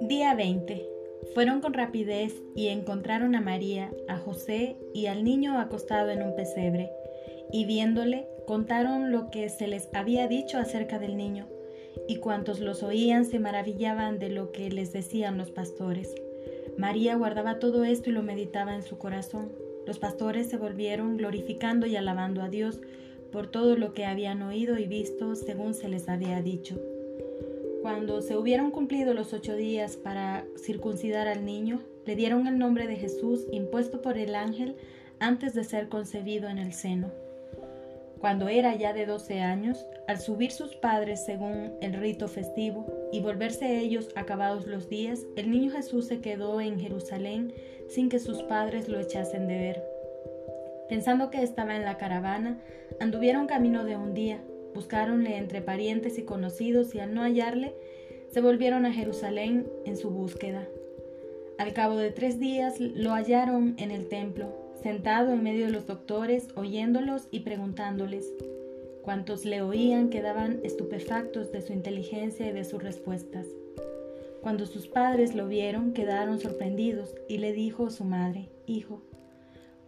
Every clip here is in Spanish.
Día 20. Fueron con rapidez y encontraron a María, a José y al niño acostado en un pesebre, y viéndole contaron lo que se les había dicho acerca del niño, y cuantos los oían se maravillaban de lo que les decían los pastores. María guardaba todo esto y lo meditaba en su corazón. Los pastores se volvieron glorificando y alabando a Dios por todo lo que habían oído y visto según se les había dicho. Cuando se hubieron cumplido los ocho días para circuncidar al niño, le dieron el nombre de Jesús impuesto por el ángel antes de ser concebido en el seno. Cuando era ya de doce años, al subir sus padres según el rito festivo y volverse ellos acabados los días, el niño Jesús se quedó en Jerusalén sin que sus padres lo echasen de ver. Pensando que estaba en la caravana, anduvieron camino de un día Buscáronle entre parientes y conocidos y al no hallarle, se volvieron a Jerusalén en su búsqueda. Al cabo de tres días lo hallaron en el templo, sentado en medio de los doctores, oyéndolos y preguntándoles. Cuantos le oían quedaban estupefactos de su inteligencia y de sus respuestas. Cuando sus padres lo vieron, quedaron sorprendidos y le dijo su madre, Hijo,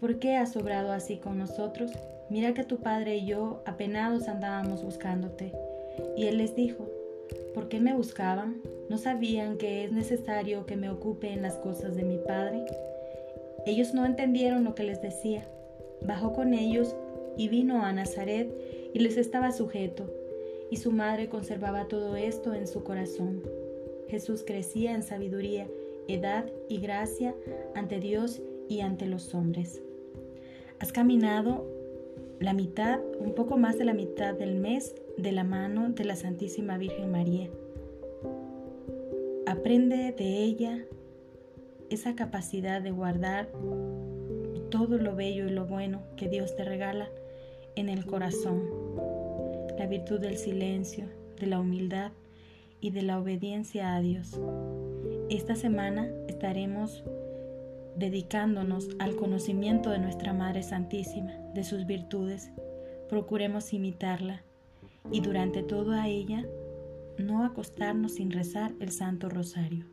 ¿por qué has obrado así con nosotros? Mira que tu padre y yo apenados andábamos buscándote. Y él les dijo, ¿por qué me buscaban? ¿No sabían que es necesario que me ocupe en las cosas de mi padre? Ellos no entendieron lo que les decía. Bajó con ellos y vino a Nazaret y les estaba sujeto, y su madre conservaba todo esto en su corazón. Jesús crecía en sabiduría, edad y gracia ante Dios y ante los hombres. Has caminado la mitad, un poco más de la mitad del mes de la mano de la Santísima Virgen María. Aprende de ella esa capacidad de guardar todo lo bello y lo bueno que Dios te regala en el corazón, la virtud del silencio, de la humildad y de la obediencia a Dios. Esta semana estaremos dedicándonos al conocimiento de nuestra Madre Santísima, de sus virtudes, procuremos imitarla y durante toda ella no acostarnos sin rezar el Santo Rosario.